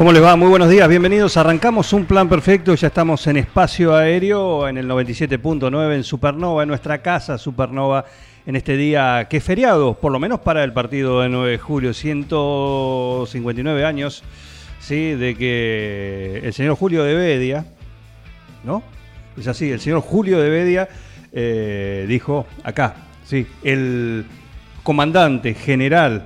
¿Cómo les va? Muy buenos días, bienvenidos. Arrancamos un plan perfecto, ya estamos en espacio aéreo, en el 97.9 en Supernova, en nuestra casa Supernova, en este día que es feriado, por lo menos para el partido de 9 de julio, 159 años, ¿sí? De que el señor Julio de Bedia, ¿no? Es así, el señor Julio de Bedia eh, dijo acá, sí, el comandante general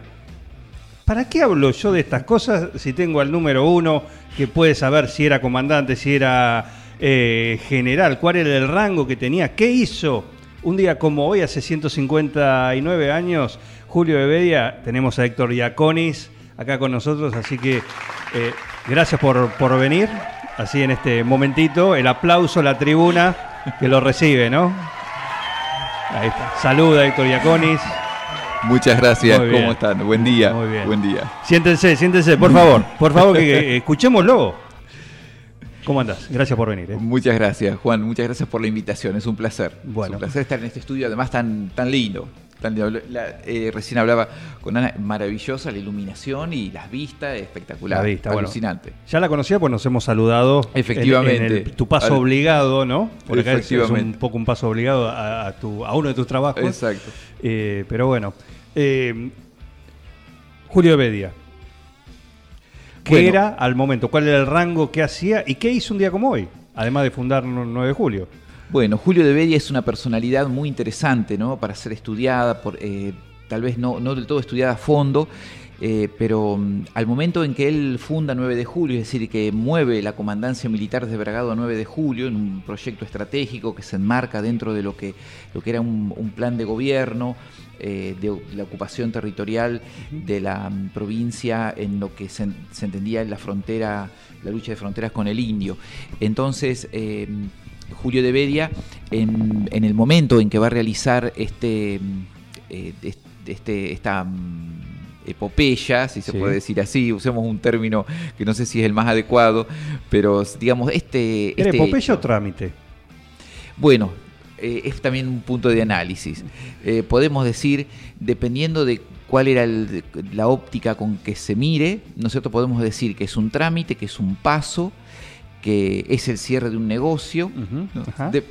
¿Para qué hablo yo de estas cosas si tengo al número uno que puede saber si era comandante, si era eh, general, cuál era el rango que tenía? ¿Qué hizo un día como hoy, hace 159 años, Julio de Bedia? Tenemos a Héctor Iaconis acá con nosotros, así que eh, gracias por, por venir. Así en este momentito, el aplauso, la tribuna que lo recibe, ¿no? Ahí está. Saluda Héctor Iaconis. Muchas gracias. ¿cómo están? Buen día. Muy bien. Buen día. Siéntense, siéntense, por favor, por favor, que, escuchémoslo. ¿Cómo andás? Gracias por venir. ¿eh? Muchas gracias, Juan. Muchas gracias por la invitación. Es un placer. Bueno. Es un placer estar en este estudio, además tan, tan lindo. Tan lindo. La- eh, recién hablaba con Ana, maravillosa la iluminación y las vistas, espectacular. La vista, bueno. alucinante. Ya la conocía, pues nos hemos saludado. en- Efectivamente. En, el- tu paso Al- obligado, ¿no? Por acá es- un poco un paso obligado a, a tu- a uno de tus trabajos. Exacto. Eh, pero bueno. Eh, Julio Bedia. ¿Qué Bueno. era al momento? ¿Cuál era el rango? ¿Qué hacía? ¿Y qué hizo un día como hoy? Además de fundar 9 de julio. Bueno, Julio de Bedia es una personalidad muy interesante, ¿no? Para ser estudiada, por, eh, tal vez no, no del todo estudiada a fondo, eh, pero mm, al momento en que él funda 9 de julio, es decir, que mueve la comandancia militar de Bragado a 9 de julio en un proyecto estratégico que se enmarca dentro de lo que, lo que era un, un plan de gobierno, eh, de la ocupación territorial de la mm, provincia en lo que se, se entendía en la frontera, la lucha de fronteras con el indio. Entonces, eh, Julio de Bedia, en, en el momento en que va a realizar este, mm, est- este, esta epopeya, si se Sí. puede decir así, usemos un término que no sé si es el más adecuado, pero digamos, este... ¿Era este epopeya o trámite? bueno, eh, es también un punto de análisis. Eh, podemos decir, dependiendo de cuál era el- la óptica con que se mire, ¿no es cierto? Podemos decir que es un trámite, que es un paso, que es el cierre de un negocio,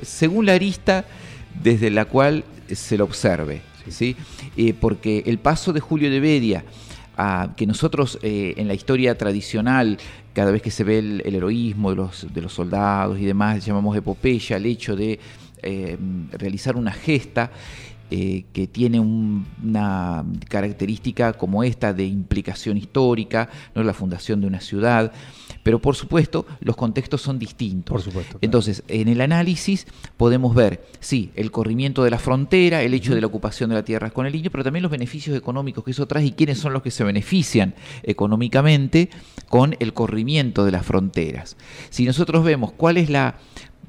según la arista desde la cual se lo observe. ¿Sí? Eh, porque el paso de Julio de Bedia, a- que nosotros eh, en la historia tradicional, cada vez que se ve el, heroísmo de los, de los soldados y demás, llamamos epopeya, el hecho de eh, realizar una gesta. que tiene un- una característica como esta de implicación histórica, no la fundación de una ciudad, pero por supuesto los contextos son distintos. Por supuesto, claro. Entonces, en el análisis podemos ver, sí, el corrimiento de la frontera, el hecho de la ocupación de la tierra con el indio, pero también los beneficios económicos que eso trae y quiénes son los que se benefician económicamente con el corrimiento de las fronteras. Si nosotros vemos cuál es la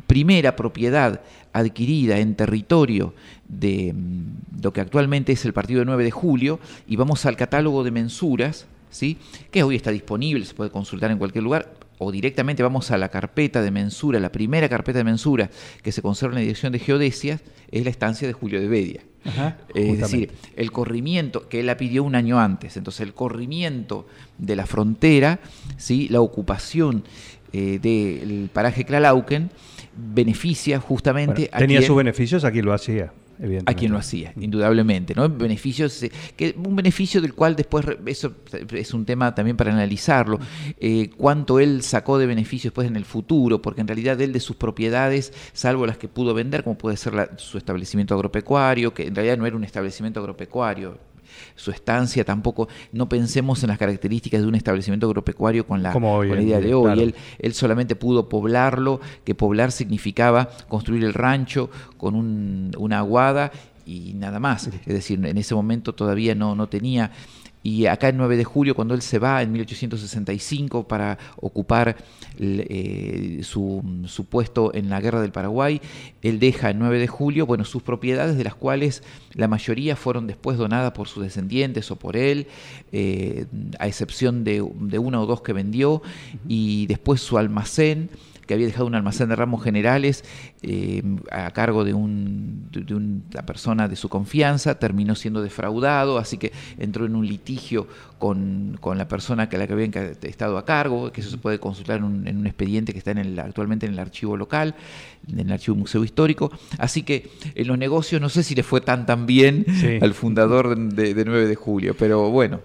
primera propiedad adquirida en territorio de mm, lo que actualmente es el partido de 9 de julio y vamos al catálogo de mensuras, ¿sí? que hoy está disponible, se puede consultar en cualquier lugar, o directamente vamos a la carpeta de mensura, la primera carpeta de mensura que se conserva en la dirección de geodesias, es la estancia de Julio de Bedia. Ajá, Es decir, el corrimiento, que él la pidió un año antes, entonces el corrimiento de la frontera, ¿sí? la ocupación eh, del paraje Klalauken, beneficia justamente Bueno, a tenía quien- sus beneficios, aquí lo hacía. A quien lo hacía, indudablemente, ¿no? Beneficios, eh, que, un beneficio del cual después, eso es un tema también para analizarlo, eh, cuánto él sacó de beneficios después en el futuro, porque en realidad él de sus propiedades, salvo las que pudo vender, como puede ser la- su establecimiento agropecuario, que en realidad no era un establecimiento agropecuario, su estancia, tampoco, no pensemos en las características de un establecimiento agropecuario con la, Como hoy con la idea de hoy. claro. Él, él solamente pudo poblarlo, que poblar significaba construir el rancho con un- una aguada y nada más. Es decir, en ese momento todavía no, no tenía... Y acá el 9 de julio, cuando él se va en 1865 para ocupar eh, su, su puesto en la guerra del Paraguay, él deja el 9 de julio, bueno, sus propiedades, de las cuales la mayoría fueron después donadas por sus descendientes o por él, eh, a excepción de, de una o dos que vendió, y después su almacén que había dejado un almacén de ramos generales eh, a cargo de, un, de, una persona de su confianza, terminó siendo defraudado, así que entró en un litigio con, con la persona que la que había estado a cargo, que eso se puede consultar en un, en un expediente que está en el, actualmente en el archivo local, en el archivo Museo Histórico. Así que en los negocios no sé si le fue tan tan bien Sí. al fundador de, de 9 de julio, pero bueno.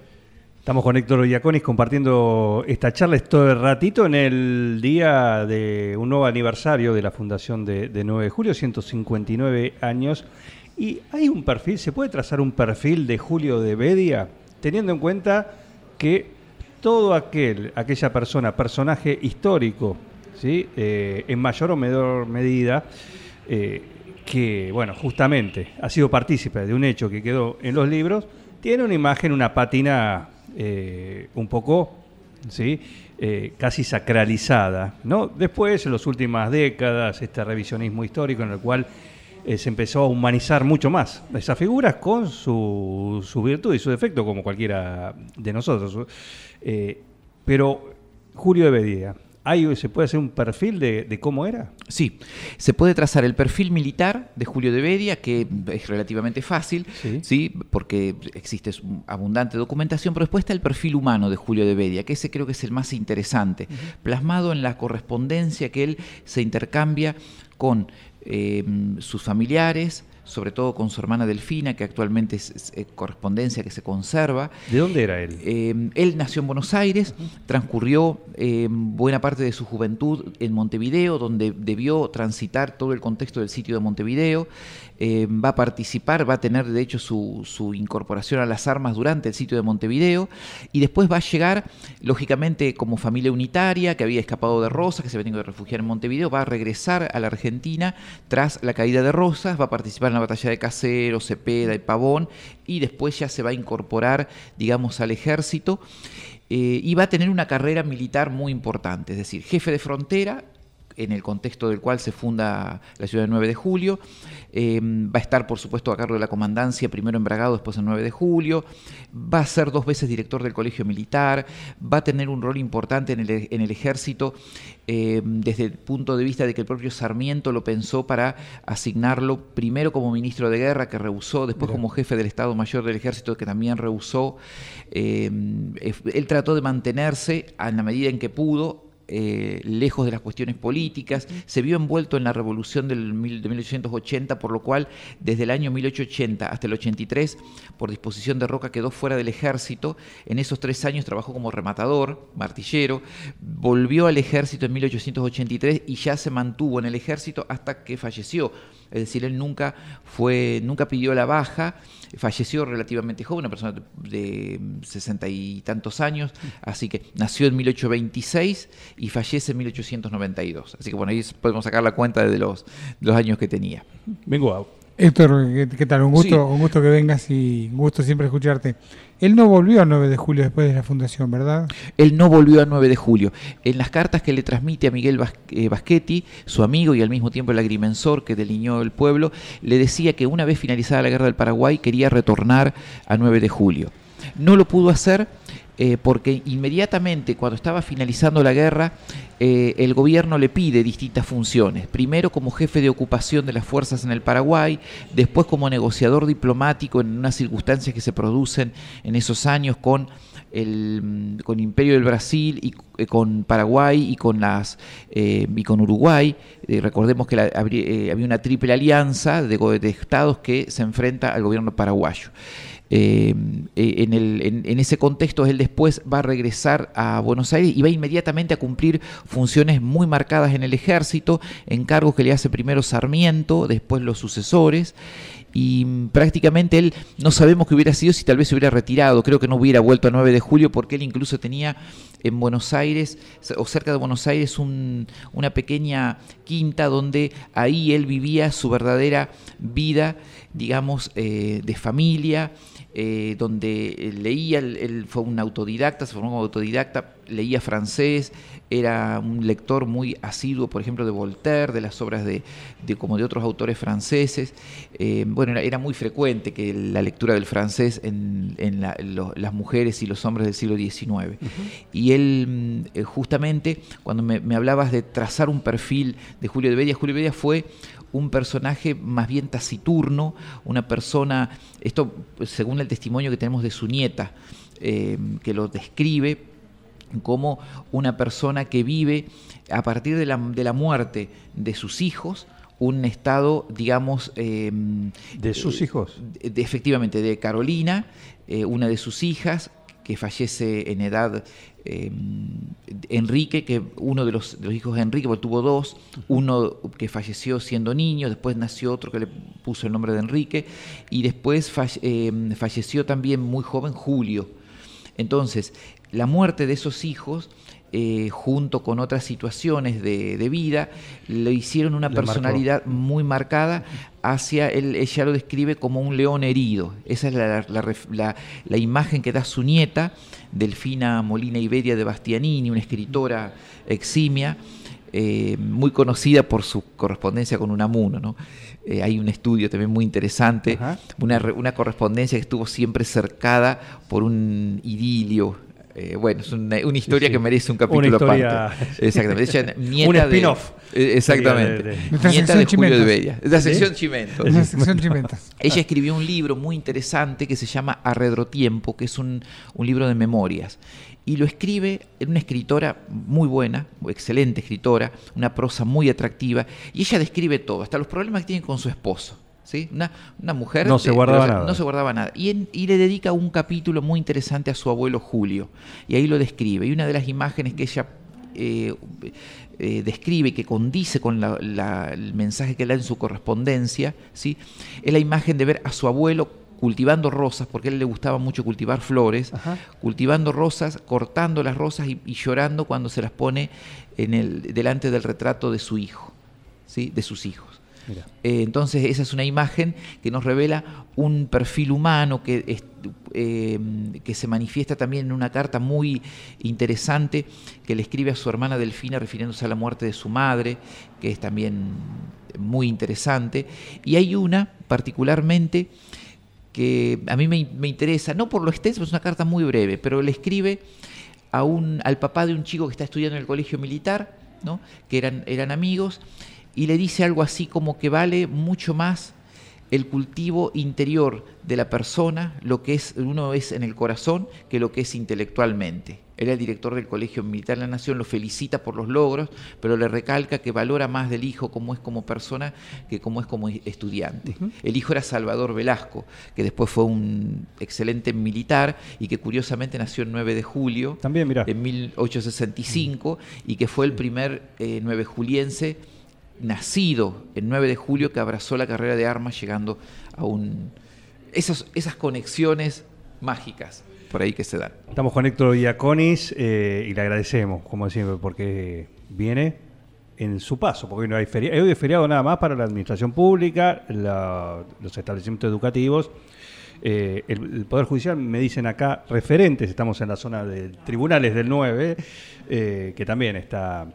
Estamos con Héctor Iaconis compartiendo esta charla este ratito en el día de un nuevo aniversario de la fundación de, de 9 de julio, 159 años. Y hay un perfil, ¿se puede trazar un perfil de Julio de Bedia? Teniendo en cuenta que todo aquel, aquella persona, personaje histórico, ¿sí? Eh, en mayor o menor medida, eh, que, bueno, justamente ha sido partícipe de un hecho que quedó en los libros, tiene una imagen, una pátina eh, un poco, ¿sí? Eh, casi sacralizada, ¿no? Después, en las últimas décadas, este revisionismo histórico en el cual eh, se empezó a humanizar mucho más esas figuras con su, virtud y su defecto, como cualquiera de nosotros. Pero Julio de Bedía, ¿hay, ¿se puede hacer un perfil de, de cómo era? Sí, se puede trazar el perfil militar de Julio de Bedia, que es relativamente fácil, Sí. sí. porque existe abundante documentación, pero después está el perfil humano de Julio de Bedia, que ese creo que es el más interesante, plasmado en la correspondencia que él se intercambia con eh, sus familiares, sobre todo con su hermana Delfina, que actualmente es, es, eh, correspondencia que se conserva, ¿De dónde era él? eh, él nació en Buenos Aires, transcurrió eh, buena parte de su juventud en Montevideo, donde debió transitar todo el contexto del sitio de Montevideo. Eh, va a participar, va a tener de hecho su, incorporación a las armas durante el sitio de Montevideo. Y después va a llegar, lógicamente, como familia unitaria que había escapado de Rosas, que se había tenido que refugiar en Montevideo, va a regresar a la Argentina tras la caída de Rosas, va a participar en la batalla de Caseros, Cepeda y Pavón y después ya se va a incorporar, digamos, al ejército eh, y va a tener una carrera militar muy importante, es decir, jefe de frontera en el contexto del cual se funda la ciudad del 9 de julio. Eh, va a estar, por supuesto, a cargo de la comandancia, primero en Bragado, después en 9 de julio. Va a ser dos veces director del colegio militar. Va a tener un rol importante en el, en el ejército eh, desde el punto de vista de que el propio Sarmiento lo pensó para asignarlo primero como ministro de guerra, que rehusó, después Mira. como jefe del Estado Mayor del Ejército, que también rehusó. Eh, él trató de mantenerse en la medida en que pudo eh, lejos de las cuestiones políticas, se vio envuelto en la revolución del de 1880, por lo cual desde el año 1880 hasta el 83, por disposición de Roca, quedó fuera del ejército. En esos tres años trabajó como rematador, martillero, volvió al ejército en 1883 y ya se mantuvo en el ejército hasta que falleció. Es decir, él nunca fue, nunca pidió la baja, falleció relativamente joven, una persona de sesenta y tantos años, así que nació en 1826 y fallece en 1892. Así que bueno, ahí podemos sacar la cuenta de los, los años que tenía. Vengo. Héctor, ¿qué, ¿qué, tal? Un gusto, sí. un gusto que vengas y un gusto siempre escucharte. Él no volvió al 9 de julio después de la fundación, ¿verdad? Él no volvió al 9 de julio. En las cartas que le transmite a Miguel eh, Baschetti, su amigo y al mismo tiempo el agrimensor que delineó el pueblo, le decía que una vez finalizada la guerra del Paraguay quería retornar a 9 de julio. No lo pudo hacer eh, porque inmediatamente cuando estaba finalizando la guerra, eh, el gobierno le pide distintas funciones. Primero como jefe de ocupación de las fuerzas en el Paraguay, después como negociador diplomático en unas circunstancias que se producen en esos años con el con el Imperio del Brasil y eh, con Paraguay y con las y con Uruguay. Recordemos que había una triple alianza de, de estados que se enfrenta al gobierno paraguayo. Eh, en, el, en, ese contexto él después va a regresar a Buenos Aires y va inmediatamente a cumplir funciones muy marcadas en el ejército, encargos que le hace primero Sarmiento, después los sucesores, y prácticamente él no sabemos qué hubiera sido si tal vez se hubiera retirado, creo que no hubiera vuelto a 9 de julio porque él incluso tenía en Buenos Aires o cerca de Buenos Aires un- una pequeña quinta donde ahí él vivía su verdadera vida, digamos, eh, de familia, eh, donde eh, leía, él, fue un autodidacta, se formó como autodidacta, leía francés, era un lector muy asiduo, por ejemplo, de Voltaire, de las obras de, de como de otros autores franceses. Eh, bueno, era, era muy frecuente que la lectura del francés en, en la- en lo- las mujeres y los hombres del siglo XIX. Y él, mm, justamente, cuando me, me hablabas de trazar un perfil de Julio de Bedia, Julio de Bedia fue un personaje más bien taciturno, una persona, esto según el testimonio que tenemos de su nieta, eh, que lo describe como una persona que vive a partir de la, de la muerte de sus hijos, un estado, digamos... eh, ¿De sus eh, hijos? de- efectivamente, de Carolina, eh, una de sus hijas, que fallece en edad eh, Enrique, que uno de los, de los hijos de Enrique, porque tuvo dos, uno que falleció siendo niño, después nació otro que le puso el nombre de Enrique, y después falle- eh, falleció también muy joven Julio. Entonces, la muerte de esos hijos, eh, junto con otras situaciones de, de vida, le hicieron una Le marcó. personalidad muy marcada hacia, él, ella lo describe como un león herido. Esa es la, la ref- la- la imagen que da su nieta, Delfina Molina Iberia de Bastianini, una escritora eximia, eh, muy conocida por su correspondencia con Unamuno. ¿no? Eh, hay un estudio también muy interesante, una, una correspondencia que estuvo siempre cercada por un idilio. Eh, bueno, es una, una historia sí. que merece un Una capítulo historia- aparte. Exactamente. Ella, nieta Un de- spin-off. eh, exactamente. De- de- Nuestra Nieta de Julio de Chimentos. Bella. Es la sección Chimento. En la sección chimentas. Ella escribió un libro muy interesante que se llama Arredrotiempo, que es un, un libro de memorias. Y lo escribe en una escritora muy buena, excelente escritora, una prosa muy atractiva, y ella describe todo, hasta los problemas que tiene con su esposo. ¿Sí? Una, una mujer No se guardaba de- nada. No se guardaba nada. Y, en- y le dedica un capítulo muy interesante a su abuelo Julio. Y ahí lo describe. Y una de las imágenes que ella eh, eh, describe, que condice con la- la- el mensaje que da en su correspondencia, ¿sí? es la imagen de ver a su abuelo cultivando rosas, porque a él le gustaba mucho cultivar flores, Ajá. cultivando rosas, cortando las rosas y, y llorando cuando se las pone en el, delante del retrato de su hijo, ¿sí? de sus hijos. Eh, entonces esa es una imagen que nos revela un perfil humano eh, que se manifiesta también en una carta muy interesante que le escribe a su hermana Delfina refiriéndose a la muerte de su madre, que es también muy interesante. Y hay una particularmente que a mí me, interesa, no por lo extenso, es una carta muy breve, pero le escribe al papá de un chico que está estudiando en el colegio militar, ¿no? que eran, eran amigos, y le dice algo así como que vale mucho más el cultivo interior de la persona, lo que es uno es en el corazón, que lo que es intelectualmente. Él era el director del Colegio Militar de la Nación, lo felicita por los logros, pero le recalca que valora más del hijo como es como persona que como es como estudiante. El hijo era Salvador Velasco, que después fue un excelente militar y que curiosamente nació el 9 de julio También, en 1865 y que fue el primer eh, nueve juliense nacido el 9 de julio que abrazó la carrera de armas llegando a un... Esas, esas conexiones mágicas por ahí que se dan. Estamos con Héctor Iaconis eh, y le agradecemos, como siempre, porque viene en su paso, porque hoy no hay feriado, hoy es feriado nada más para la administración pública, los establecimientos educativos. Eh, el, el Poder Judicial, me dicen acá, referentes, estamos en la zona de tribunales del 9, eh, que también está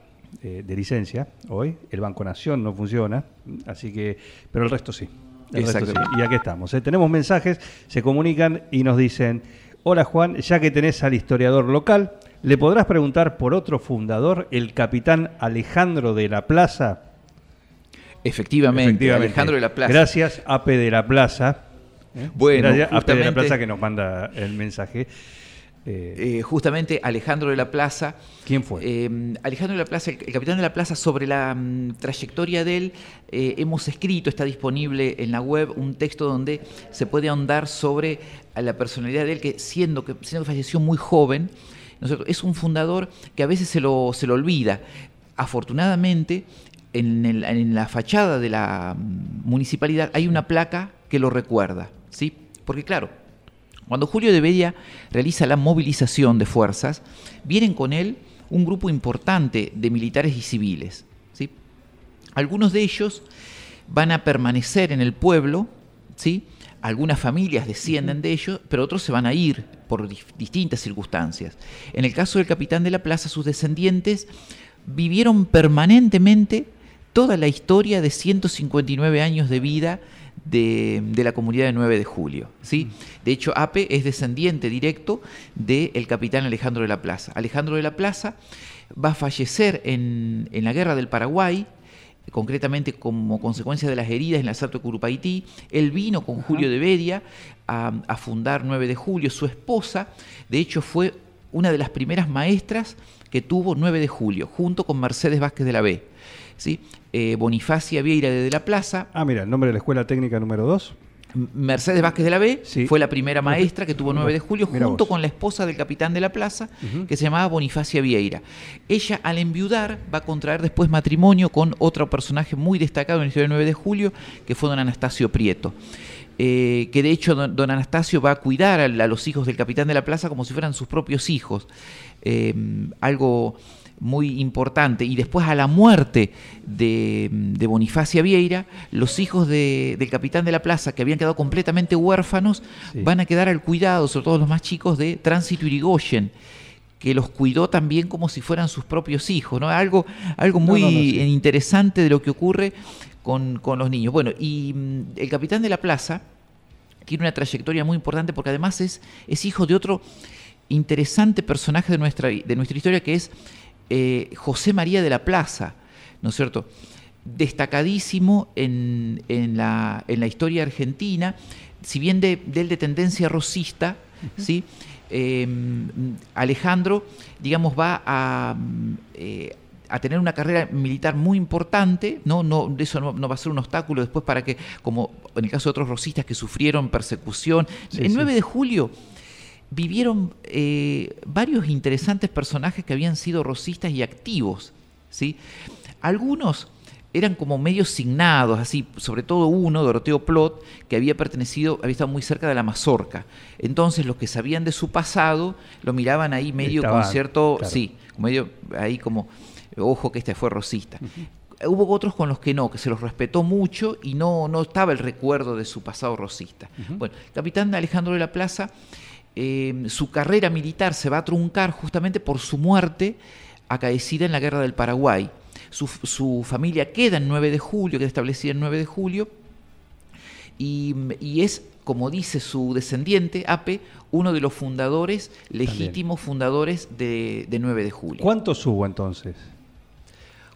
eh, de licencia hoy. El Banco Nación no funciona, así que, pero el resto sí. El resto sí. Exactamente. Y aquí estamos. ¿eh? Tenemos mensajes, se comunican y nos dicen, hola Juan, ya que tenés al historiador local, ¿le podrás preguntar por otro fundador, el capitán Alejandro de la Plaza? Efectivamente, Alejandro de la Plaza. Gracias, Ape de la Plaza. ¿eh? Bueno, Gracias, Ape de la Plaza que nos manda el mensaje. Eh, Eh, justamente Alejandro de la Plaza. ¿Quién fue? Eh, Alejandro de la Plaza, el, el capitán de la Plaza, sobre la mm, trayectoria de él, hemos escrito, está disponible en la web, un texto donde se puede ahondar sobre la personalidad de él, que siendo que, siendo que falleció muy joven, ¿no es un fundador que a veces se lo, se lo olvida. Afortunadamente, en, el- en la fachada de la mm, municipalidad hay una placa que lo recuerda, ¿sí? Porque claro, cuando Julio de Bedia realiza la movilización de fuerzas, vienen con él un grupo importante de militares y civiles, ¿sí? Algunos de ellos van a permanecer en el pueblo, ¿sí? Algunas familias descienden de ellos, pero otros se van a ir por distintas circunstancias. En el caso del capitán de la plaza, sus descendientes vivieron permanentemente toda la historia de 159 años de vida de, de la comunidad de 9 de julio. ¿sí? De hecho, Ape es descendiente directo del capitán Alejandro de la Plaza. Alejandro de la Plaza va a fallecer en, en la guerra del Paraguay, concretamente como consecuencia de las heridas en el asalto de Curupaití. Él vino con Julio de Bedia a, a fundar 9 de julio. Su esposa, de hecho, fue una de las primeras maestras que tuvo 9 de julio, junto con Mercedes Vázquez de la B. ¿sí? Eh, Bonifacia Vieira de, de la Plaza, Ah, mira, el nombre de la escuela técnica número 2. M- Mercedes Vázquez de la B Sí. fue la primera maestra que tuvo 9 de julio, junto vos. con la esposa del capitán de la plaza, que se llamaba Bonifacia Vieira. Ella, al enviudar, va a contraer después matrimonio con otro personaje muy destacado en la historia del 9 de julio, que fue don Anastasio Prieto. Eh, que de hecho don, don Anastasio va a cuidar a, a los hijos del capitán de la plaza como si fueran sus propios hijos. Eh, algo muy importante. Y después a la muerte de, de Bonifacia Vieira, los hijos de- del capitán de la plaza, que habían quedado completamente huérfanos, Sí. van a quedar al cuidado, sobre todo los más chicos, de Tránsito Irigoyen que los cuidó también como si fueran sus propios hijos, ¿no? Algo, algo muy no, no, sí. interesante de lo que ocurre con, con los niños. Bueno, y mm, el capitán de la plaza tiene una trayectoria muy importante porque además es, es hijo de otro interesante personaje de nuestra, de nuestra historia que es eh, José María de la Plaza, ¿no es cierto? Destacadísimo en, en la, en la historia argentina, si bien de, de él de tendencia rosista, ¿sí? Eh, Alejandro, digamos, va a, eh, a tener una carrera militar muy importante, no, no, eso no, no va a ser un obstáculo después para que, como en el caso de otros rosistas que sufrieron persecución, Sí, el sí. 9 de julio vivieron eh, varios interesantes personajes que habían sido rosistas y activos, ¿sí? Algunos eran como medios signados, así, sobre todo uno, Doroteo Plot, que había pertenecido, había estado muy cerca de la Mazorca. Entonces los que sabían de su pasado lo miraban ahí medio con cierto, claro. sí, medio ahí como, ojo que este fue rosista. Hubo otros con los que no, que se los respetó mucho y no, no estaba el recuerdo de su pasado rosista. Bueno, capitán Alejandro de la Plaza, eh, su carrera militar se va a truncar justamente por su muerte acaecida en la guerra del Paraguay. Su, su familia queda en 9 de julio, queda establecida en 9 de julio, y, y es, como dice su descendiente, Ape, uno de los fundadores, legítimos fundadores de, de 9 de julio. ¿Cuántos hubo entonces?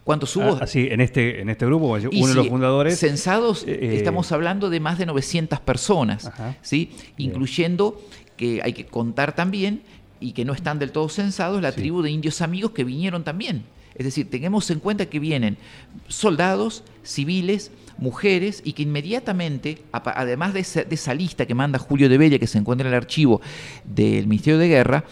¿Cuántos hubo? Ah, así, en este, en este grupo, uno Y de los sí, fundadores. Censados, eh, estamos hablando de más de 900 personas, Ajá. ¿sí? Bien. incluyendo que hay que contar también, y que no están del todo censados, la Sí. tribu de indios amigos que vinieron también. Es decir, tengamos en cuenta que vienen soldados, civiles, mujeres, y que inmediatamente, además de esa, de esa lista que manda Julio de Bella, que se encuentra en el archivo del Ministerio de Guerra,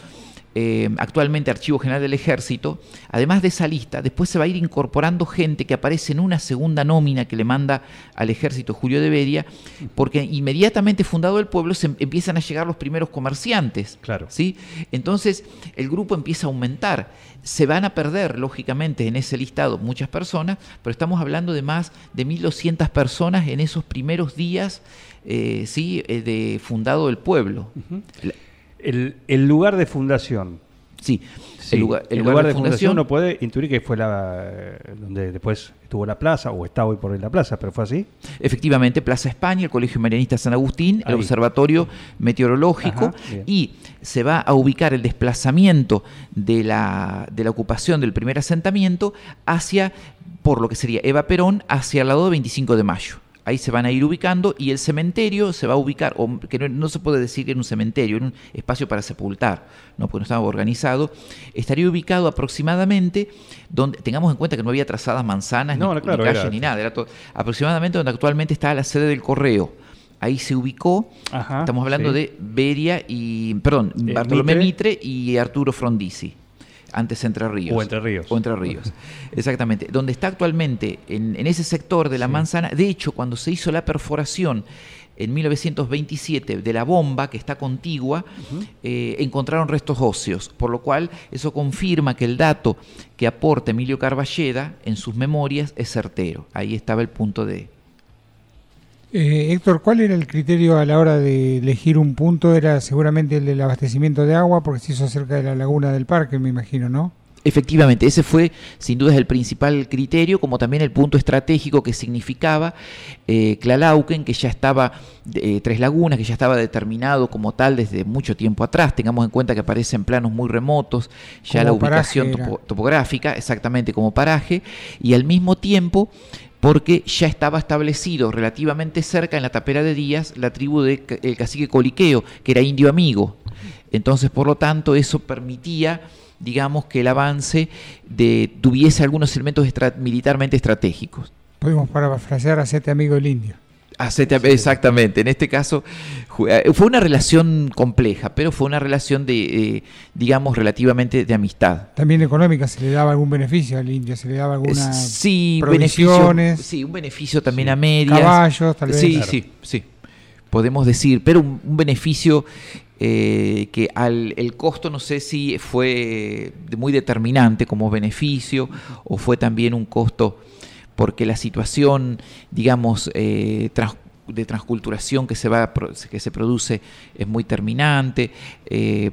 eh, actualmente Archivo General del Ejército, además de esa lista, después se va a ir incorporando gente que aparece en una segunda nómina que le manda al ejército Julio de Beria, porque inmediatamente fundado el pueblo se em- empiezan a llegar los primeros comerciantes. Claro. ¿sí? Entonces el grupo empieza a aumentar. Se van a perder, lógicamente, en ese listado muchas personas, pero estamos hablando de más de 1.200 personas en esos primeros días eh, ¿sí? eh, de fundado el pueblo. El, el lugar de fundación. Sí, Sí, el lugar, el lugar de fundación, uno puede intuir que fue la eh, donde después estuvo la plaza o está hoy por hoy la plaza, pero fue así. efectivamente, Plaza España, el Colegio Marianista San Agustín, el. Observatorio Meteorológico, Ajá, y se va a ubicar el desplazamiento de la, de la ocupación del primer asentamiento hacia, por lo que sería Eva Perón, hacia el lado de 25 de mayo. Ahí se van a ir ubicando y el cementerio se va a ubicar, o que no, no se puede decir que era un cementerio, era un espacio para sepultar, ¿no? porque no estaba organizado, estaría ubicado aproximadamente donde, tengamos en cuenta que no había trazadas manzanas, No, ni, claro, ni calles, era- ni nada, era todo- aproximadamente donde actualmente está la sede del correo. Ahí se ubicó, Ajá, estamos hablando sí. de Beria y, perdón, Eh, Bartolomé. Mitre y Arturo Frondizi. Antes Entre Ríos. O Entre Ríos. O Entre Ríos, exactamente. Donde está actualmente, en, en ese sector de la manzana, de hecho, cuando se hizo la perforación en 1927 de la bomba que está contigua, eh, encontraron restos óseos, por lo cual eso confirma que el dato que aporta Emilio Carballeda en sus memorias es certero. Ahí estaba el punto de... Eh, Héctor, ¿cuál era el criterio a la hora de elegir un punto? Era seguramente el del abastecimiento de agua, porque se hizo cerca de la laguna del parque, me imagino, ¿no? Efectivamente, ese fue sin duda el principal criterio, como también el punto estratégico que significaba eh, Clalauquen, que ya estaba, eh, Tres Lagunas, que ya estaba determinado como tal desde mucho tiempo atrás. Tengamos en cuenta que aparece en planos muy remotos, ya Como la ubicación topo- topográfica, exactamente como paraje, y al mismo tiempo porque ya estaba establecido relativamente cerca en la tapera de Díaz la tribu del cacique Coliqueo, que era indio amigo. Entonces, por lo tanto, eso permitía, digamos, que el avance de, tuviese algunos elementos estra- militarmente estratégicos. Podemos parafrasear a Sete Amigo del Indio. Exactamente, en este caso eh, fue una relación compleja, pero fue una relación de, eh, digamos, relativamente de amistad. También económica, ¿se le daba algún beneficio al indio? ¿Se le daba alguna sí, beneficio, sí, un beneficio también a medias. Caballos, tal vez. Sí, Claro. sí, sí. Podemos decir, pero un, un beneficio eh, que al el costo no sé si fue muy determinante como beneficio o fue también un costo porque la situación, digamos, eh, de transculturación que se va que se produce es muy terminante eh,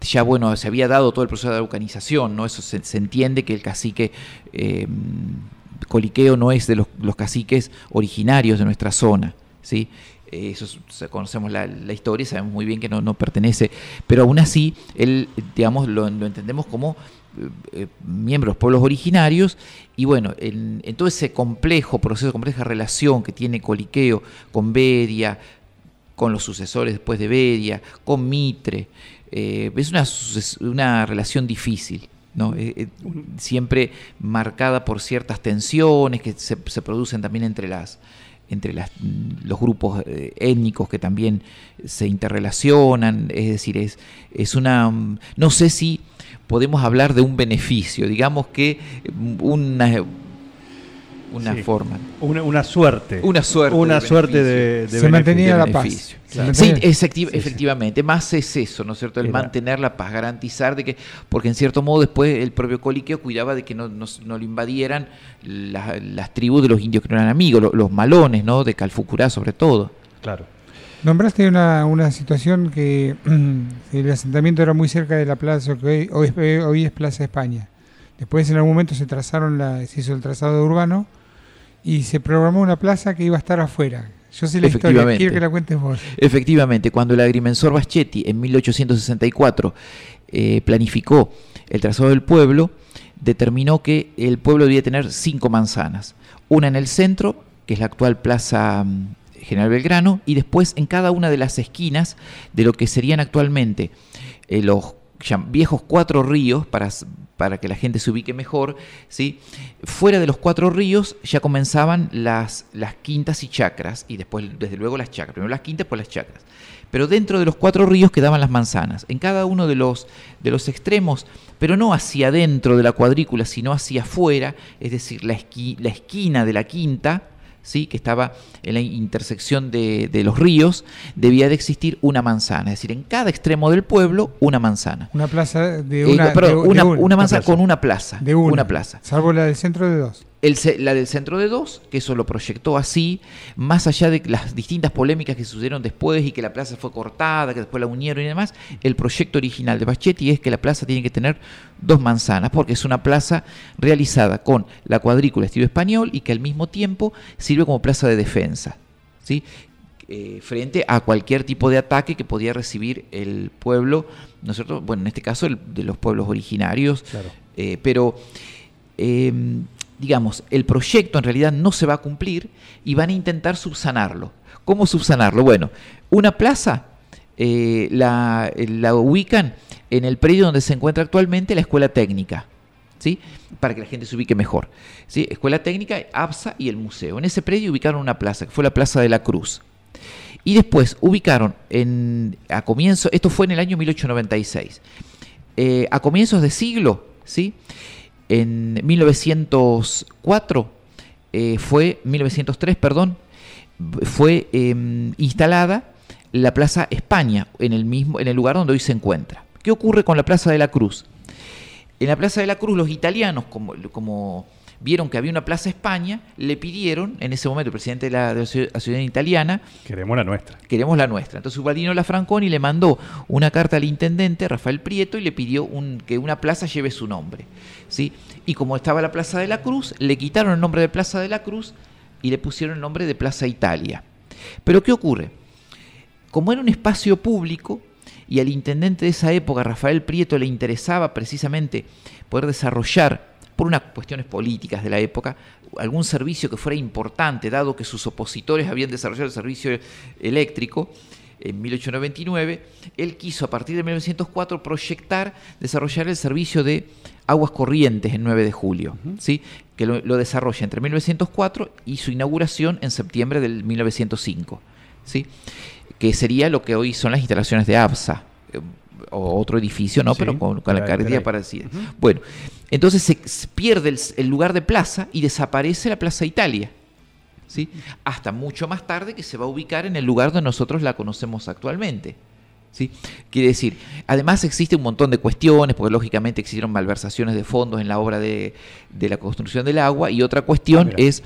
ya bueno se había dado todo el proceso de araucanización no eso se, entiende que el cacique eh, Coliqueo no es de los, caciques originarios de nuestra zona, ¿sí? Eso conocemos la, la historia sabemos muy bien que no, no pertenece, pero aún así, él, digamos, lo entendemos como eh, eh, miembro de los pueblos originarios y bueno, en, en todo ese complejo proceso, compleja relación que tiene Coliqueo con Bedia, con los sucesores después de Bedia, con Mitre. eh, es una, una relación difícil, ¿no? Eh, siempre marcada por ciertas tensiones que se, se producen también entre las entre las, mm, los grupos étnicos que también se interrelacionan, es decir, es, es una, mm, no sé si podemos hablar de un beneficio, digamos que mm, una, una Sí. forma. Una, una suerte. Una suerte Una de suerte beneficio. de, de Se beneficio. mantenía la paz. Sí, mantenía- efecti- sí. efectivamente, más es eso, ¿no es cierto? El Era- mantener la paz, garantizar de que, porque en cierto modo después el propio Coliqueo cuidaba de que no, no, no lo invadieran la- las tribus de los indios que no eran amigos, lo- los, malones, ¿no? De Calfucurá sobre todo. Claro. Nombraste una, una situación que el asentamiento era muy cerca de la plaza que hoy, hoy es, hoy es Plaza España. Después en algún momento se trazaron la, se hizo el trazado urbano y se programó una plaza que iba a estar afuera. Yo sé la historia, quiero que la cuentes vos. Efectivamente, cuando el agrimensor Baschetti en 1864 eh, planificó el trazado del pueblo, determinó que el pueblo debía tener cinco manzanas. Una en el centro, que es la actual Plaza mm, General Belgrano, y después en cada una de las esquinas de lo que serían actualmente eh, los viejos cuatro ríos, para, para que la gente se ubique mejor, ¿sí? fuera de los cuatro ríos ya comenzaban las, las quintas y chacras, y después, desde luego, las chacras. Primero las quintas, después las chacras. Pero dentro de los cuatro ríos quedaban las manzanas. En cada uno de los, de los extremos, pero no hacia adentro de la cuadrícula, sino hacia afuera, es decir, la, la esquina de la quinta, ¿sí? que estaba en la intersección de, de los ríos, debía de existir una manzana. Es decir, en cada extremo del pueblo, una manzana. Una plaza de Eh, una, no, perdón, de- de una, manzana plaza. con una plaza. de una. una plaza. Salvo la del centro de dos. El la del centro de dos, que eso lo proyectó así, más allá de las distintas polémicas que sucedieron después y que la plaza fue cortada, que después la unieron y demás, el proyecto original de Bachetti es que la plaza tiene que tener dos manzanas, porque es una plaza realizada con la cuadrícula estilo español y que al mismo tiempo sirve como plaza de defensa, ¿sí? Eh, frente a cualquier tipo de ataque que podía recibir el pueblo, ¿no es cierto? Bueno, en este caso el- de los pueblos originarios, Claro. eh, pero eh, digamos, el proyecto en realidad no se va a cumplir y van a intentar subsanarlo. ¿Cómo subsanarlo? Bueno, una plaza eh, la, la ubican en el predio donde se encuentra actualmente la escuela técnica. ¿Sí? Para que la gente se ubique mejor. ¿Sí? Escuela Técnica, APSA y el museo. En ese predio ubicaron una plaza, que fue la Plaza de la Cruz. Y después ubicaron en, a comienzo, esto fue en el año 1896, eh, a comienzos de siglo, ¿sí? En 1904 eh, fue, 1903, perdón, fue eh, instalada la Plaza España en el mismo, en el lugar donde hoy se encuentra. ¿Qué ocurre con la Plaza de la Cruz? En la Plaza de la Cruz los italianos, como vieron que había una Plaza España, le pidieron, en ese momento el presidente de la, de la ciudad- italiana, Queremos la nuestra. queremos la nuestra. Entonces Ubaldino Lafranconi le mandó una carta al intendente, Rafael Prieto, y le pidió un- que una plaza lleve su nombre. ¿sí? Y como estaba la Plaza de la Cruz, le quitaron el nombre de Plaza de la Cruz y le pusieron el nombre de Plaza Italia. Pero ¿qué ocurre? Como era un espacio público y al intendente de esa época, Rafael Prieto, le interesaba precisamente poder desarrollar, por unas cuestiones políticas de la época, algún servicio que fuera importante, dado que sus opositores habían desarrollado el servicio eléctrico en 1899, él quiso a partir de 1904 proyectar, desarrollar el servicio de aguas corrientes en 9 de julio, ¿sí? que lo, lo desarrolla entre 1904 y su inauguración en septiembre del 1905. ¿sí? que sería lo que hoy son las instalaciones de ABSA, eh, o otro edificio, ¿no? Sí, Pero con, con la de- de característica ahí. parecida. Bueno, entonces se, pierde el, el lugar de plaza y desaparece la Plaza Italia. ¿sí? Hasta mucho más tarde que se va a ubicar en el lugar donde nosotros la conocemos actualmente. ¿sí? Quiere decir, además existe un montón de cuestiones, porque lógicamente existieron malversaciones de fondos en la obra de, de la construcción del agua, y otra cuestión Ah, es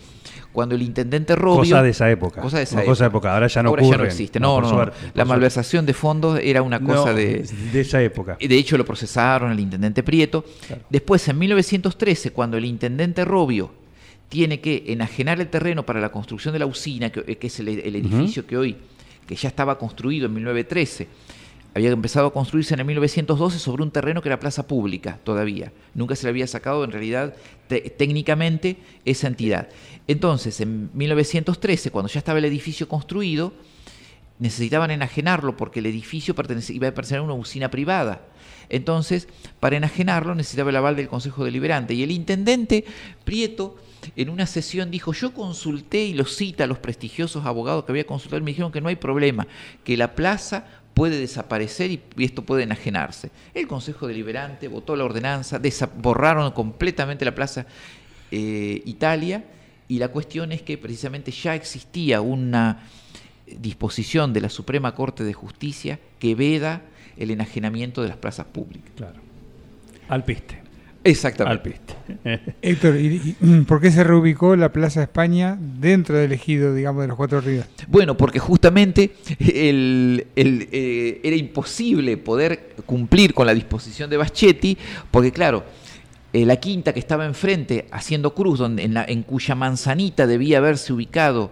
cuando el intendente Robio... Cosa de esa época. Cosa de esa Una cosa de época. Ahora ya no Ahora ya no existe. No, no, no. suerte, por La suerte. malversación de fondos era una cosa No, de... de esa época. Y De hecho, lo procesaron al intendente Prieto. Claro. Después, en 1913, cuando el intendente Robio tiene que enajenar el terreno para la construcción de la usina, que, que es el, el edificio que hoy, que ya estaba construido en 1913, había empezado a construirse en el 1912 sobre un terreno que era plaza pública todavía. Nunca se le había sacado en realidad te- técnicamente esa entidad. Entonces, en 1913, cuando ya estaba el edificio construido, necesitaban enajenarlo porque el edificio iba a pertenecer a una usina privada. Entonces, para enajenarlo necesitaba el aval del Consejo Deliberante. Y el intendente Prieto, en una sesión, dijo, yo consulté, y lo cita a los prestigiosos abogados que había consultado, y me dijeron que no hay problema, que la plaza puede desaparecer y, esto puede enajenarse. El Consejo Deliberante votó la ordenanza, borraron completamente la plaza eh, Italia, y la cuestión es que precisamente ya existía una disposición de la Suprema Corte de Justicia que veda el enajenamiento de las plazas públicas. Claro. Al piste. Exactamente. Al piste. Héctor, ¿y, y por qué se reubicó la Plaza España dentro del ejido, digamos, de los Cuatro Ríos? Bueno, porque justamente el- el, eh, era imposible poder cumplir con la disposición de Baschetti, porque claro, eh, la quinta que estaba enfrente, haciendo cruz, donde, en, la- en cuya manzanita debía haberse ubicado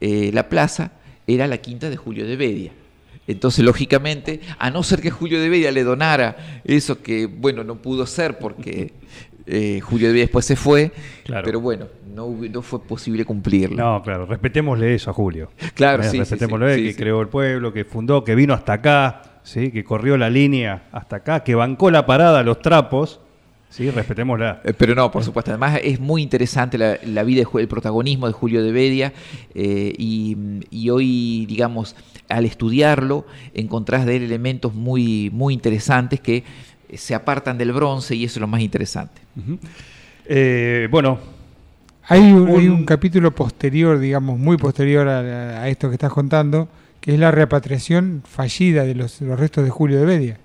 eh, la plaza, era la quinta de Julio de Bedia. Entonces, lógicamente, a no ser que Julio de Bedia le donara eso que, bueno, no pudo ser porque eh, Julio de Bedia después se fue, Claro. pero bueno, no, no fue posible cumplirlo. No, claro, respetémosle eso a Julio. Claro, sí, Respetémosle, sí, que sí. creó el pueblo, que fundó, que vino hasta acá, ¿sí? que corrió la línea hasta acá, que bancó la parada a los trapos. Sí, respetémosla. Eh, Pero no, por supuesto. Además es muy interesante la, la vida, el protagonismo de Julio de Bedia eh, y, y hoy, digamos, al estudiarlo encontrás de él elementos muy, muy interesantes que se apartan del bronce y eso es lo más interesante. Eh, bueno, Hay un, hay Un- un capítulo posterior, digamos, muy posterior a, a esto que estás contando, que es la repatriación fallida de los, los restos de Julio de Bedia.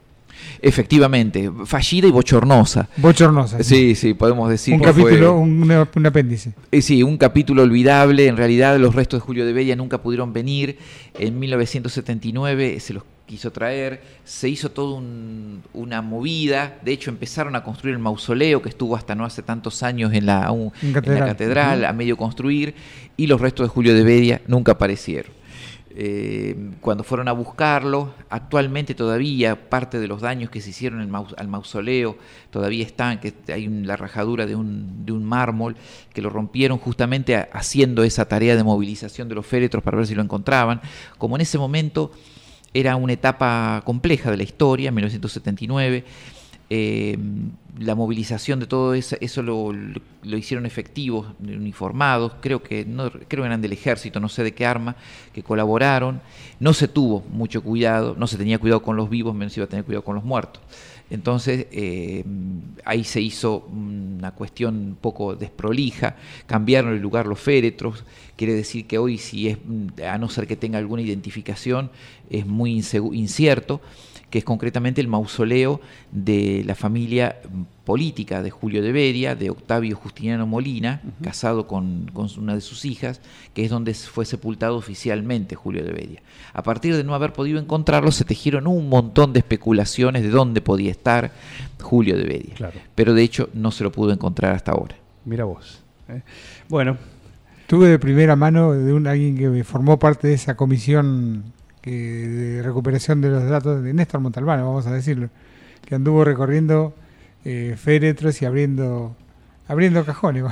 Efectivamente, fallida y bochornosa. Bochornosa. Sí, sí, podemos decir un que fue- capítulo, un, una- un apéndice. Eh, Sí, un capítulo olvidable. En realidad, los restos de Julio de Bella nunca pudieron venir. En 1979 se los quiso traer. Se hizo toda un- una movida. De hecho, empezaron a construir el mausoleo que estuvo hasta no hace tantos años en la, En en la catedral. catedral, a medio construir. Y los restos de Julio de Bedia nunca aparecieron. Eh, cuando fueron a buscarlo, actualmente todavía parte de los daños que se hicieron al maus- al mausoleo todavía están, que hay un- la rajadura de un, mármol que lo rompieron justamente haciendo esa tarea de movilización de los féretros para ver si lo encontraban. Como en ese momento era una etapa compleja de la historia, 1979, eh, la movilización de todo eso, eso lo, lo- hicieron efectivos, uniformados, creo que, no, creo que eran del ejército, no sé de qué arma, que colaboraron. No se tuvo mucho cuidado, no se tenía cuidado con los vivos, menos iba a tener cuidado con los muertos. Entonces, eh, ahí se hizo una cuestión un poco desprolija, cambiaron el lugar los féretros, quiere decir que hoy, si es, a no ser que tenga alguna identificación, es muy incierto que es concretamente el mausoleo de la familia política de Julio de Beria, de Octavio Justiniano Molina, casado con, con una de sus hijas, que es donde fue sepultado oficialmente Julio de Beria. A partir de no haber podido encontrarlo, se tejieron un montón de especulaciones de dónde podía estar Julio de Beria. Claro. Pero de hecho no se lo pudo encontrar hasta ahora. Mira vos. ¿eh? Bueno, Tuve de primera mano de un alguien que formó parte de esa comisión que, de recuperación de los datos de Néstor Montalbano, vamos a decirlo, que anduvo recorriendo eh, féretros y abriendo abriendo cajones.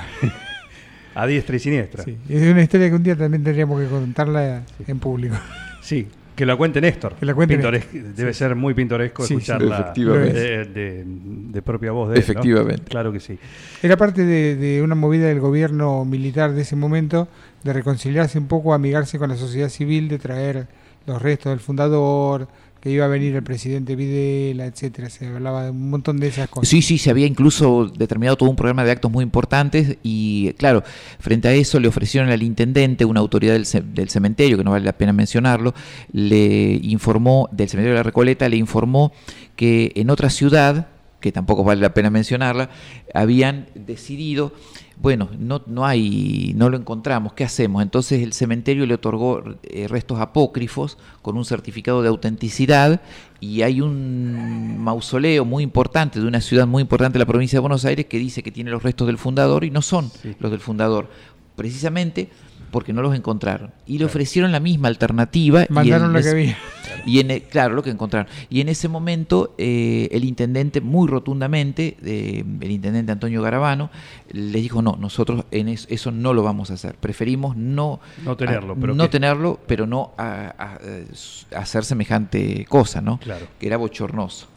a diestra y siniestra. Sí, Es una historia que un día también tendríamos que contarla en público. Sí, que la cuente Néstor. Que la cuente Pintoresco- Debe ser muy pintoresco Sí, sí. escucharla Efectivamente. de, de- de propia voz de él, ¿no? Efectivamente. Claro que sí. Era parte de, de una movida del gobierno militar de ese momento de reconciliarse un poco, amigarse con la sociedad civil, de traer los restos del fundador, que iba a venir el presidente Videla, etcétera. Se hablaba de un montón de esas cosas. Sí, sí, se había incluso determinado todo un programa de actos muy importantes y, claro, frente a eso le ofrecieron al intendente, una autoridad del, ce- del cementerio, que no vale la pena mencionarlo, le informó, del cementerio de la Recoleta, le informó que en otra ciudad, que tampoco vale la pena mencionarla, habían decidido, bueno, no, no hay, no lo encontramos, ¿qué hacemos? Entonces el cementerio le otorgó eh, restos apócrifos con un certificado de autenticidad y hay un mausoleo muy importante de una ciudad muy importante de la provincia de Buenos Aires que dice que tiene los restos del fundador y no son Sí. los del fundador, precisamente porque no los encontraron. Y le ofrecieron la misma alternativa. y Mandaron el- lo que había. y en e- claro, lo que encontraron. Y en ese momento eh, el intendente muy rotundamente, eh, el intendente Antonio Garabano, les dijo, no, nosotros en es- eso no lo vamos a hacer. Preferimos no, No tenerlo, a- pero no ¿qué? tenerlo, pero no a, a- a hacer semejante cosa, ¿no? Claro. Que era bochornoso.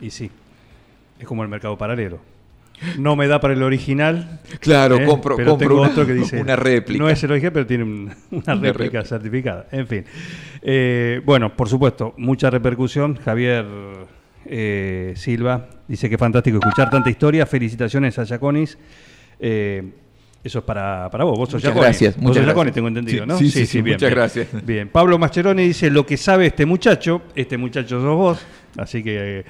Y sí. Es como el mercado paralelo. No me da para el original. Claro, ¿eh? compro, pero compro tengo una, otro que dice. una réplica. No es el original, pero tiene un- una, réplica, réplica. certificada. En fin. Eh, bueno, por supuesto, mucha repercusión. Javier eh, Silva dice que fantástico escuchar tanta historia. Felicitaciones a Yaconis. Eso es para, para vos. Vos sos Muchas gracias, Vos muchas sos gracias. tengo entendido, Sí, ¿no? sí, sí, sí, bien, muchas bien. gracias. Bien. Pablo Mascheroni dice lo que sabe este muchacho. Este muchacho sos vos. Así que.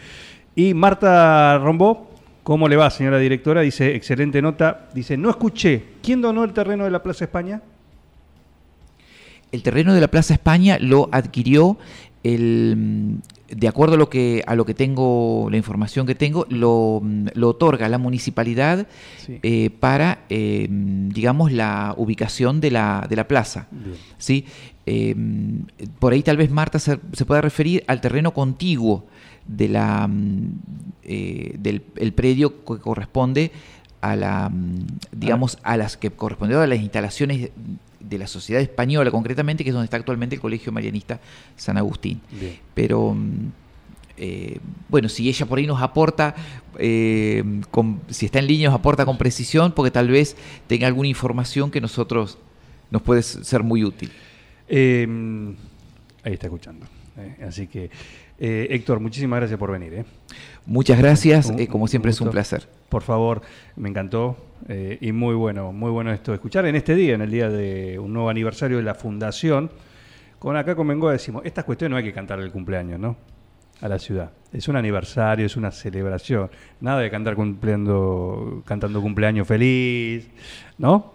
y Marta Rombó, ¿cómo le va, señora directora? Dice, excelente nota. Dice, no escuché. ¿Quién donó el terreno de la Plaza España? El terreno de la Plaza España lo adquirió el de acuerdo a lo que a lo que tengo la información que tengo lo, lo otorga la municipalidad Sí. eh, para eh, digamos la ubicación de la, de la plaza Bien. ¿sí? Eh, por ahí tal vez Marta se, se pueda referir al terreno contiguo de la, mm, eh, del el predio que corresponde a la, mm, digamos, a las que correspondió a las instalaciones de la sociedad española, concretamente, que es donde está actualmente el Colegio Marianista San Agustín. Bien. Pero mm, eh, bueno, si ella por ahí nos aporta, eh, con- si está en línea, nos aporta con precisión, porque tal vez tenga alguna información que nosotros nos puede ser muy útil. Eh, ahí está escuchando. así que, eh, Héctor, muchísimas gracias por venir. eh. Muchas gracias, Un- eh, como un siempre es un placer. Por favor, me encantó eh, y muy bueno, muy bueno esto de escuchar en este día, en el día de un nuevo aniversario de la fundación. Con acá con Bengoa decimos, estas cuestiones no hay que cantar el cumpleaños, ¿no? A la ciudad. Es un aniversario, es una celebración. Nada de cantar cumpliendo, cantando cumpleaños feliz, ¿no?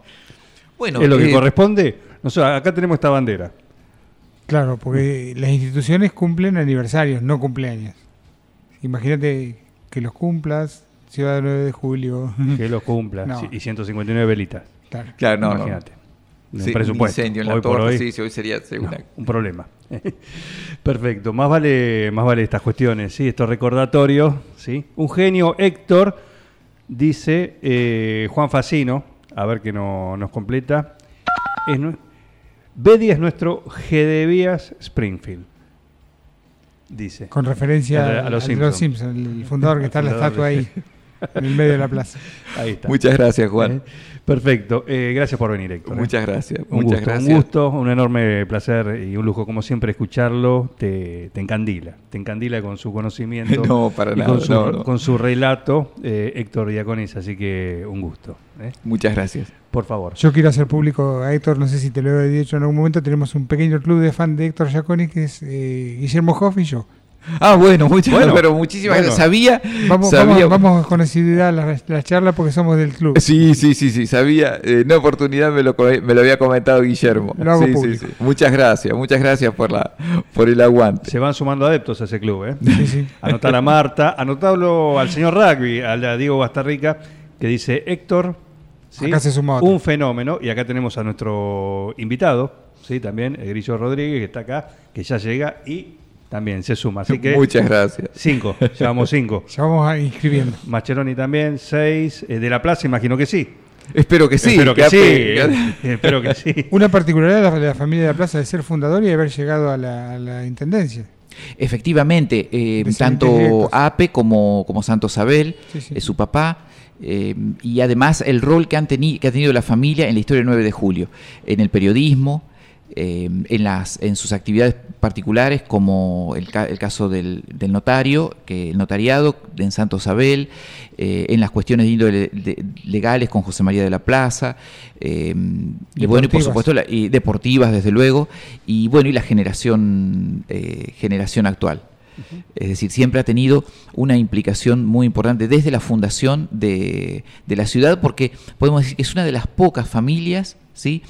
Bueno, es lo que eh, corresponde. Nosotros acá tenemos esta bandera. Claro, porque las instituciones cumplen aniversarios, no cumpleaños. Imagínate que los cumplas, Ciudad del 9 de Julio. Que lo cumpla. No. Y 159 velitas. Claro. Claro, no, no. Imagínate. Un Sí, presupuesto. Un incendio en la Hoy por torre, hoy, sí, sí, hoy sería segura. no, un problema. Perfecto. Más vale, más vale estas cuestiones, ¿sí? Estos recordatorios, ¿sí? Un genio, Héctor, dice eh, Juan Facino, a ver que no, nos completa. Es, Bedi es nuestro Gedevías Springfield. Dice. Con referencia A los a los Simpson. Simpson, el fundador que está en la estatua ahí. En el medio de la plaza. Ahí está. Muchas gracias, Juan. Eh, Perfecto. Eh, gracias por venir, Héctor. ¿eh? Muchas gracias. Un muchas gusto, gracias. un gusto, un enorme placer y un lujo, como siempre, escucharlo. Te, te encandila, te encandila con su conocimiento. No, para y nada, Con su, no, no. con su relato, eh, Héctor Diaconis, así que un gusto. ¿eh? Muchas gracias. Por favor. Yo quiero hacer público a Héctor, no sé si te lo he dicho en algún momento, tenemos un pequeño club de fan de Héctor Giaconi que es eh, Guillermo Hoff y yo. Ah, bueno, muchas Bueno, pero muchísimas bueno. gracias. Sabía, Vamos, sabía- vamos, vamos con asiduidad a la, la charla porque somos del club. Sí, sí, sí, sí, sabía. En una oportunidad me lo, co- me lo había comentado Guillermo. Lo hago Sí, sí, público. sí. Muchas gracias, muchas gracias por la por el aguante. Se van sumando adeptos a ese club. ¿eh? Sí, sí. Anotar a Marta, anotarlo al señor Rugby, al a Diego Bastarrica, que dice Héctor. ¿sí? Acá se suma otro. Un fenómeno. Y acá tenemos a nuestro invitado, ¿sí? también, el Grillo Rodríguez, que está acá, que ya llega y también se suma. Así que Muchas gracias. cinco, llevamos cinco. Ya vamos a inscribiendo. Mascheroni también, seis. Eh, de la plaza, imagino que sí. Espero que sí. Espero que, que sí. ape- eh, Espero que sí. Una particularidad de la, familia de la plaza de ser fundador y haber llegado a la, a la intendencia. Efectivamente, eh, tanto directos. Ape como, como Santo Sabel, Sí, sí. eh, su papá, eh, y además el rol que, han teni- que ha tenido la familia en la historia del 9 de julio, en el periodismo, eh, en, las, en sus actividades particulares, como el, ca- el caso del, del notario, que el notariado en Santo Sabel, eh, en las cuestiones de índole de- legales con José María de la Plaza, eh, y bueno, y por supuesto la- y deportivas desde luego, y bueno, y la generación, eh, generación actual. Es decir, siempre ha tenido una implicación muy importante desde la fundación de, de la ciudad, porque podemos decir que es una de las pocas familias ¿sí?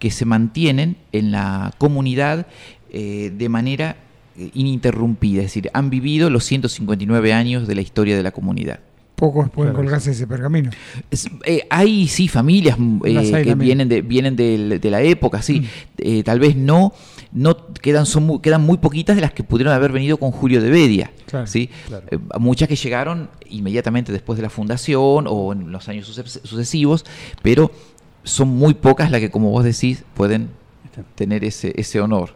Que se mantienen en la comunidad eh, de manera eh, ininterrumpida, es decir, han vivido los 159 años de la historia de la comunidad. Pocos pueden Claro, colgarse ese pergamino. Es- eh, hay sí familias mm, eh, hay que también. vienen de vienen de, la época, sí. Mm. Eh, tal vez no no quedan son muy, quedan muy poquitas de las que pudieron haber venido con Julio de Bedia, Claro, sí. claro. Eh, muchas que llegaron inmediatamente después de la fundación o en los años suces- sucesivos, pero son muy pocas las que, como vos decís, pueden tener ese ese honor.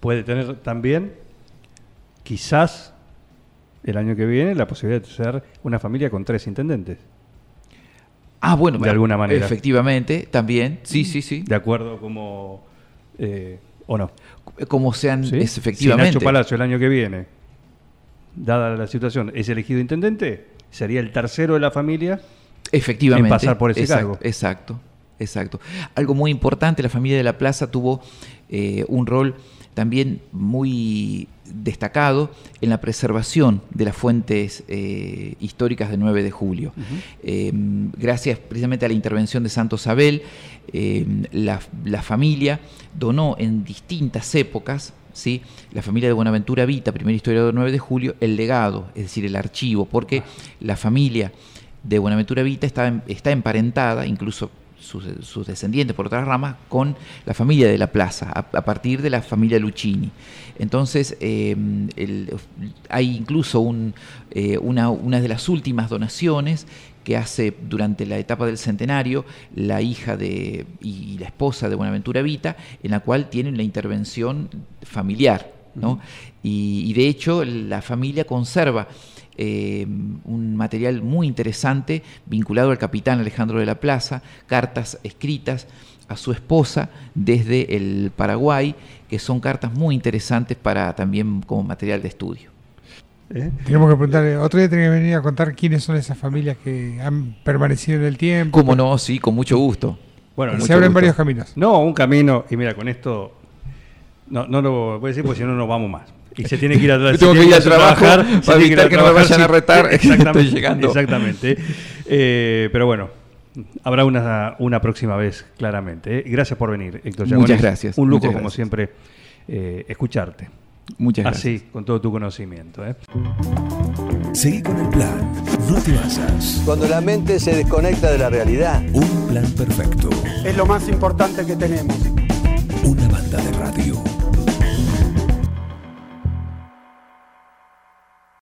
Puede tener también, quizás, el año que viene, la posibilidad de ser una familia con tres intendentes. Ah, bueno, De alguna manera. Efectivamente, también, sí, sí, sí. De acuerdo como... eh, ¿O no? Como sean, ¿Sí? es Si efectivamente. Nacho Palacio el año que viene, dada la situación, es elegido intendente, sería el tercero de la familia. Efectivamente. en pasar por ese exacto, cargo. Exacto, exacto. Algo muy importante, la familia de la Plaza tuvo eh, un rol también muy destacado en la preservación de las fuentes eh, históricas del 9 de julio. Eh, gracias precisamente a la intervención de Santo Sabel, eh, la, la familia donó en distintas épocas ¿sí? la familia de Buenaventura Vita, primer historiador del 9 de julio, el legado, es decir, el archivo, porque la familia de Buenaventura Vita está, em- está emparentada, incluso sus, sus descendientes por otras ramas, con la familia de la plaza, a, a partir de la familia Luchini. Entonces, eh, el- hay incluso un, eh, una, una de las últimas donaciones que hace durante la etapa del centenario la hija de, y la esposa de Buenaventura Vita, en la cual tienen la intervención familiar. ¿no? y, y de hecho la familia conserva eh, un material muy interesante vinculado al capitán Alejandro de la Plaza, cartas escritas a su esposa desde el Paraguay, que son cartas muy interesantes para también como material de estudio. ¿eh? Tenemos que preguntarle, otro día tenemos que venir a contar quiénes son esas familias que han permanecido en el tiempo. ¿Cómo no? Sí, con mucho gusto. Bueno, Se abren gusto. varios caminos. No, un camino, y mira, con esto no, no lo voy a decir porque si no, no vamos más. Y se tiene que ir a, tengo que ir a trabajo trabajar, para evitar que no me vayan a retar, Exactamente, estoy llegando. Exactamente. Eh, pero bueno, habrá una, una próxima vez, claramente. ¿eh? Gracias por venir, Héctor Muchas gracias, Un lujo, como siempre, eh, escucharte. Muchas gracias. Así, con todo tu conocimiento. ¿eh? Seguí con el plan. No te vayas. Cuando la mente se desconecta de la realidad. Un plan perfecto. Es lo más importante que tenemos. Una banda de radio.